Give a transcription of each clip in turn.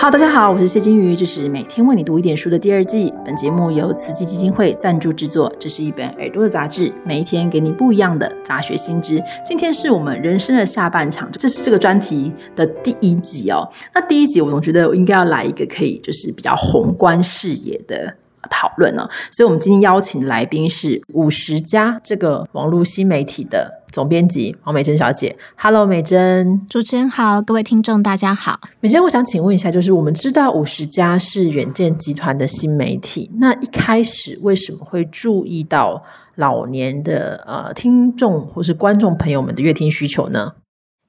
好大家好，我是谢金鱼，这是每天为你读一点书的第二季。本节目由慈济基金会赞助制作。这是一本耳朵的杂志，每一天给你不一样的杂学新知。今天是我们人生的下半场，这是这个专题的第一集哦。那第一集我总觉得我应该要来一个可以就是比较宏观视野的讨论呢。所以我们今天邀请来宾是五十家这个网络新媒体的。总编辑王美珍小姐，Hello，美珍，主持人好，各位听众大家好。美珍，我想请问一下，就是我们知道五十家是远见集团的新媒体，那一开始为什么会注意到老年的呃听众或是观众朋友们的阅听需求呢？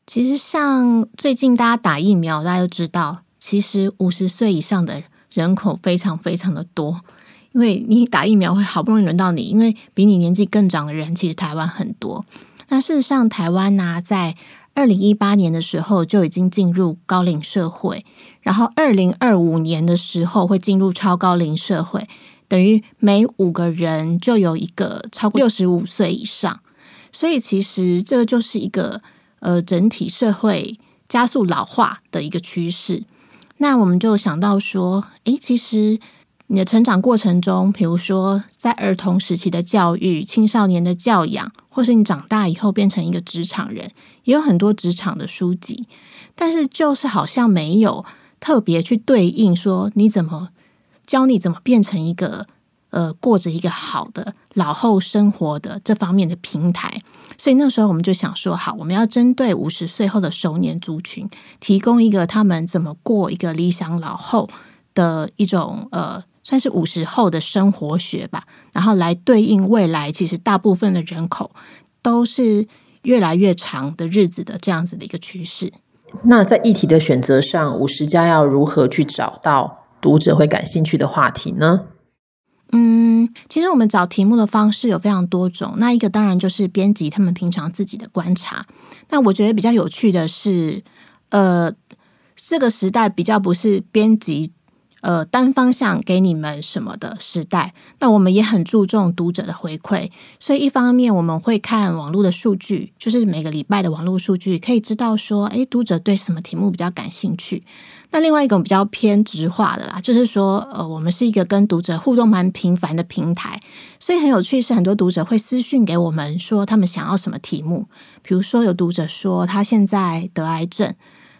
其实像最近大家打疫苗，大家都知道，其实五十岁以上的人口非常非常的多，因为你打疫苗会好不容易轮到你，因为比你年纪更长的人，其实台湾很多。那事实上，台湾呢，在二零一八年的时候就已经进入高龄社会，然后二零二五年的时候会进入超高龄社会，等于每五个人就有一个超过六十五岁以上，所以其实这就是一个呃整体社会加速老化的一个趋势。那我们就想到说，诶，其实。你的成长过程中，比如说在儿童时期的教育、青少年的教养，或是你长大以后变成一个职场人，也有很多职场的书籍，但是就是好像没有特别去对应说你怎么教你怎么变成一个呃过着一个好的老后生活的这方面的平台。所以那时候我们就想说，好，我们要针对五十岁后的熟年族群，提供一个他们怎么过一个理想老后的一种呃。算是五十后的生活学吧，然后来对应未来，其实大部分的人口都是越来越长的日子的这样子的一个趋势。那在议题的选择上，五十家要如何去找到读者会感兴趣的话题呢？嗯，其实我们找题目的方式有非常多种。那一个当然就是编辑他们平常自己的观察。那我觉得比较有趣的是，呃，这个时代比较不是编辑。呃，单方向给你们什么的时代，那我们也很注重读者的回馈，所以一方面我们会看网络的数据，就是每个礼拜的网络数据，可以知道说，诶，读者对什么题目比较感兴趣。那另外一种比较偏直化的啦，就是说，呃，我们是一个跟读者互动蛮频繁的平台，所以很有趣是，很多读者会私讯给我们说，他们想要什么题目。比如说，有读者说他现在得癌症，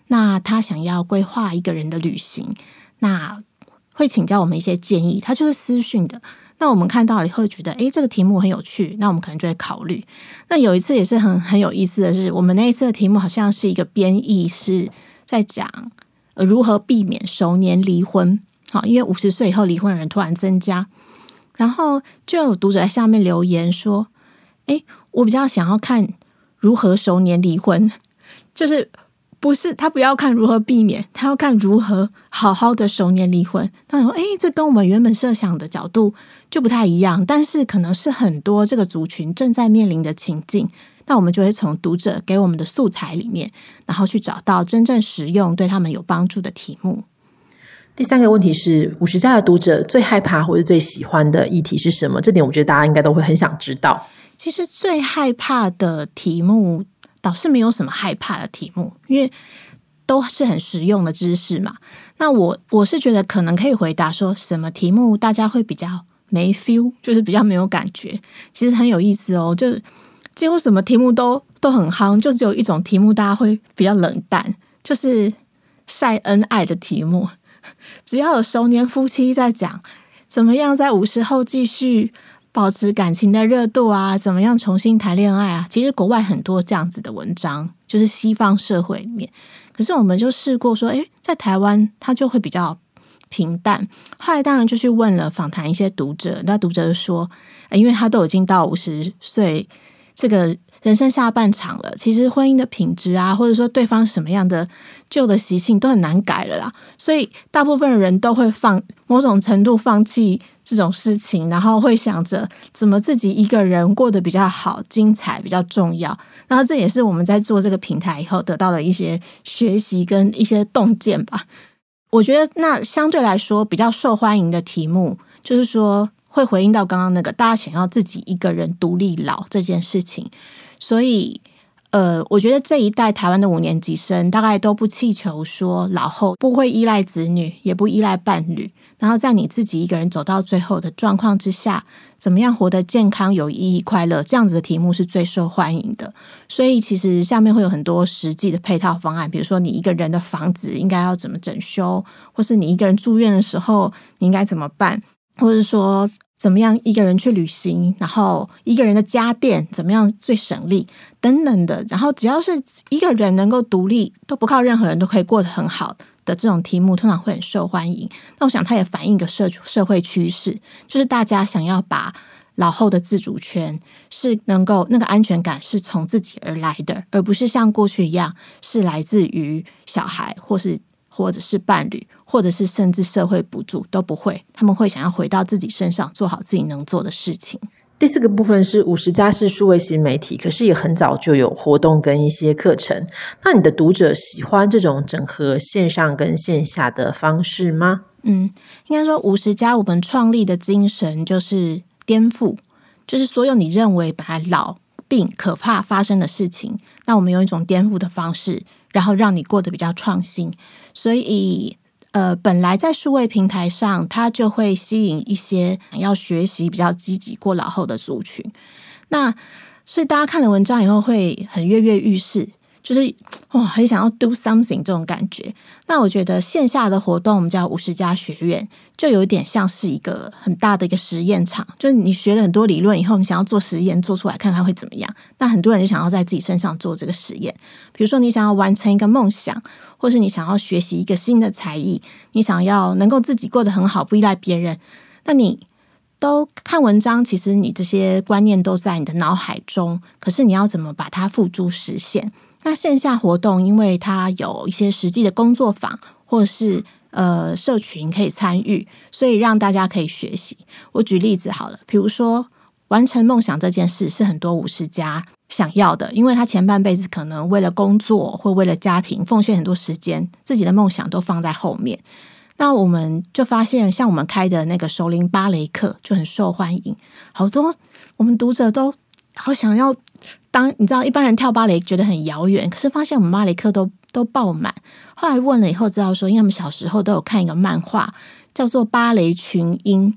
那他想要规划一个人的旅行，那。会请教我们一些建议，他就是私讯的。那我们看到了以后觉得，诶，这个题目很有趣，那我们可能就会考虑。那有一次也是很很有意思的是，我们那一次的题目好像是一个编译，是在讲如何避免熟年离婚。好，因为五十岁以后离婚的人突然增加，然后就有读者在下面留言说：“诶，我比较想要看如何熟年离婚，就是。”不是他不要看如何避免，他要看如何好好的熟年离婚。他说：“哎，这跟我们原本设想的角度就不太一样，但是可能是很多这个族群正在面临的情境。那我们就会从读者给我们的素材里面，然后去找到真正实用、对他们有帮助的题目。”第三个问题是：五十家的读者最害怕或者最喜欢的议题是什么？这点我觉得大家应该都会很想知道。其实最害怕的题目。倒是没有什么害怕的题目，因为都是很实用的知识嘛。那我我是觉得可能可以回答说什么题目大家会比较没 feel，就是比较没有感觉。其实很有意思哦，就是几乎什么题目都都很夯，就只有一种题目大家会比较冷淡，就是晒恩爱的题目。只要有熟年夫妻在讲怎么样在五十后继续。保持感情的热度啊，怎么样重新谈恋爱啊？其实国外很多这样子的文章，就是西方社会里面。可是我们就试过说，诶，在台湾他就会比较平淡。后来当然就去问了访谈一些读者，那读者说，因为他都已经到五十岁，这个。人生下半场了，其实婚姻的品质啊，或者说对方什么样的旧的习性都很难改了啦。所以大部分人都会放某种程度放弃这种事情，然后会想着怎么自己一个人过得比较好、精彩比较重要。然后这也是我们在做这个平台以后得到的一些学习跟一些洞见吧。我觉得那相对来说比较受欢迎的题目，就是说会回应到刚刚那个大家想要自己一个人独立老这件事情。所以，呃，我觉得这一代台湾的五年级生大概都不气求说老后不会依赖子女，也不依赖伴侣，然后在你自己一个人走到最后的状况之下，怎么样活得健康、有意义、快乐？这样子的题目是最受欢迎的。所以其实下面会有很多实际的配套方案，比如说你一个人的房子应该要怎么整修，或是你一个人住院的时候你应该怎么办，或者说。怎么样一个人去旅行，然后一个人的家电怎么样最省力等等的，然后只要是一个人能够独立，都不靠任何人都可以过得很好的这种题目，通常会很受欢迎。那我想它也反映一个社社会趋势，就是大家想要把老后的自主权是能够那个安全感是从自己而来的，而不是像过去一样是来自于小孩或是。或者是伴侣，或者是甚至社会补助都不会，他们会想要回到自己身上，做好自己能做的事情。第四个部分是五十家是数位型媒体，可是也很早就有活动跟一些课程。那你的读者喜欢这种整合线上跟线下的方式吗？嗯，应该说五十家我们创立的精神就是颠覆，就是所有你认为本来老病可怕发生的事情，那我们用一种颠覆的方式。然后让你过得比较创新，所以呃，本来在数位平台上，它就会吸引一些想要学习比较积极过老后的族群。那所以大家看了文章以后，会很跃跃欲试。就是哇，很想要 do something 这种感觉。那我觉得线下的活动，我们叫五十家学院，就有点像是一个很大的一个实验场。就是你学了很多理论以后，你想要做实验，做出来看看会怎么样。那很多人就想要在自己身上做这个实验。比如说，你想要完成一个梦想，或是你想要学习一个新的才艺，你想要能够自己过得很好，不依赖别人，那你都看文章，其实你这些观念都在你的脑海中，可是你要怎么把它付诸实现？那线下活动，因为它有一些实际的工作坊，或是呃社群可以参与，所以让大家可以学习。我举例子好了，比如说完成梦想这件事是很多五十家想要的，因为他前半辈子可能为了工作或为了家庭奉献很多时间，自己的梦想都放在后面。那我们就发现，像我们开的那个首领芭蕾课就很受欢迎，好多我们读者都好想要。当你知道一般人跳芭蕾觉得很遥远，可是发现我们芭蕾课都都爆满。后来问了以后，知道说，因为我们小时候都有看一个漫画，叫做《芭蕾群英》。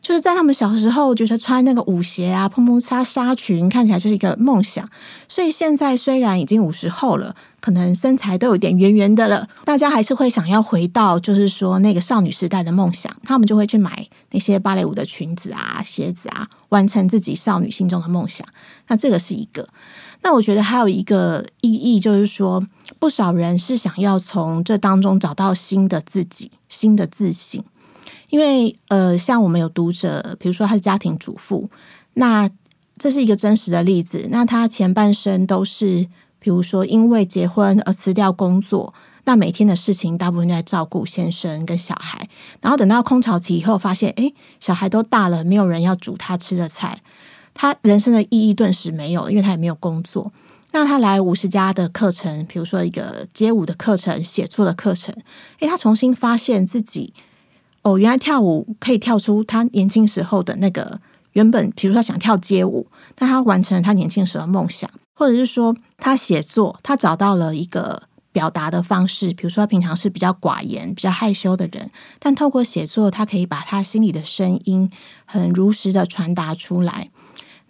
就是在他们小时候，觉得穿那个舞鞋啊、蓬蓬纱纱裙，看起来就是一个梦想。所以现在虽然已经五十后了，可能身材都有点圆圆的了，大家还是会想要回到，就是说那个少女时代的梦想。他们就会去买那些芭蕾舞的裙子啊、鞋子啊，完成自己少女心中的梦想。那这个是一个。那我觉得还有一个意义，就是说，不少人是想要从这当中找到新的自己、新的自信。因为呃，像我们有读者，比如说他是家庭主妇，那这是一个真实的例子。那他前半生都是，比如说因为结婚而辞掉工作，那每天的事情大部分在照顾先生跟小孩。然后等到空巢期以后，发现哎，小孩都大了，没有人要煮他吃的菜，他人生的意义顿时没有，因为他也没有工作。那他来五十家的课程，比如说一个街舞的课程、写作的课程，诶，他重新发现自己。哦，原来跳舞可以跳出他年轻时候的那个原本，比如说想跳街舞，但他完成了他年轻时候的梦想，或者是说他写作，他找到了一个表达的方式，比如说他平常是比较寡言、比较害羞的人，但透过写作，他可以把他心里的声音很如实的传达出来。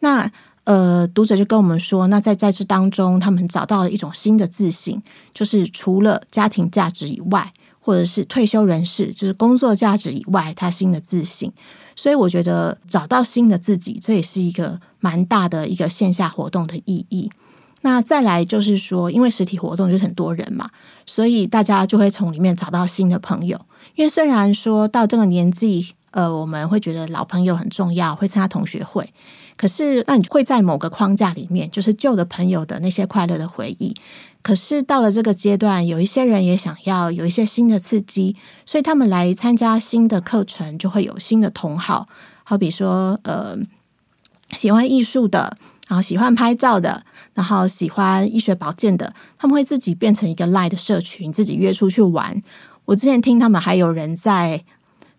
那呃，读者就跟我们说，那在在这当中，他们找到了一种新的自信，就是除了家庭价值以外。或者是退休人士，就是工作价值以外，他新的自信。所以我觉得找到新的自己，这也是一个蛮大的一个线下活动的意义。那再来就是说，因为实体活动就是很多人嘛，所以大家就会从里面找到新的朋友。因为虽然说到这个年纪，呃，我们会觉得老朋友很重要，会参加同学会，可是那你会在某个框架里面，就是旧的朋友的那些快乐的回忆。可是到了这个阶段，有一些人也想要有一些新的刺激，所以他们来参加新的课程，就会有新的同好。好比说，呃，喜欢艺术的，然后喜欢拍照的，然后喜欢医学保健的，他们会自己变成一个 Line 的社群，自己约出去玩。我之前听他们还有人在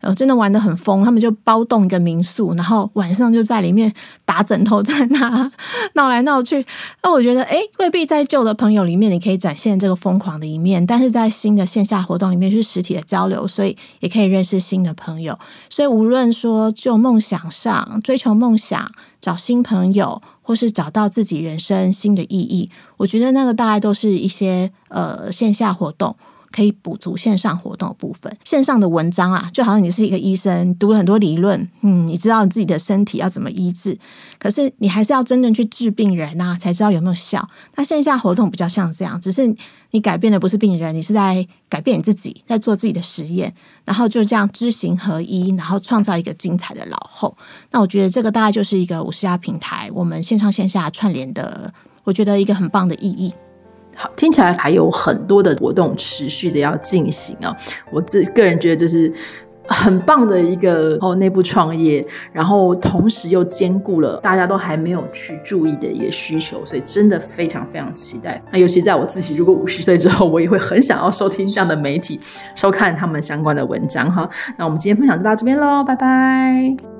呃，真的玩的很疯，他们就包栋一个民宿，然后晚上就在里面打枕头，在那闹来闹去。那我觉得，哎，未必在旧的朋友里面你可以展现这个疯狂的一面，但是在新的线下活动里面是实体的交流，所以也可以认识新的朋友。所以无论说就梦想上追求梦想、找新朋友，或是找到自己人生新的意义，我觉得那个大概都是一些呃线下活动。可以补足线上活动的部分，线上的文章啊，就好像你是一个医生，读了很多理论，嗯，你知道你自己的身体要怎么医治，可是你还是要真正去治病人啊，才知道有没有效。那线下活动比较像这样，只是你改变的不是病人，你是在改变你自己，在做自己的实验，然后就这样知行合一，然后创造一个精彩的老后。那我觉得这个大概就是一个五十家平台，我们线上线下串联的，我觉得一个很棒的意义。听起来还有很多的活动持续的要进行啊！我自个人觉得这是很棒的一个哦内部创业，然后同时又兼顾了大家都还没有去注意的一个需求，所以真的非常非常期待。那尤其在我自己如果五十岁之后，我也会很想要收听这样的媒体，收看他们相关的文章哈。那我们今天分享就到这边喽，拜拜。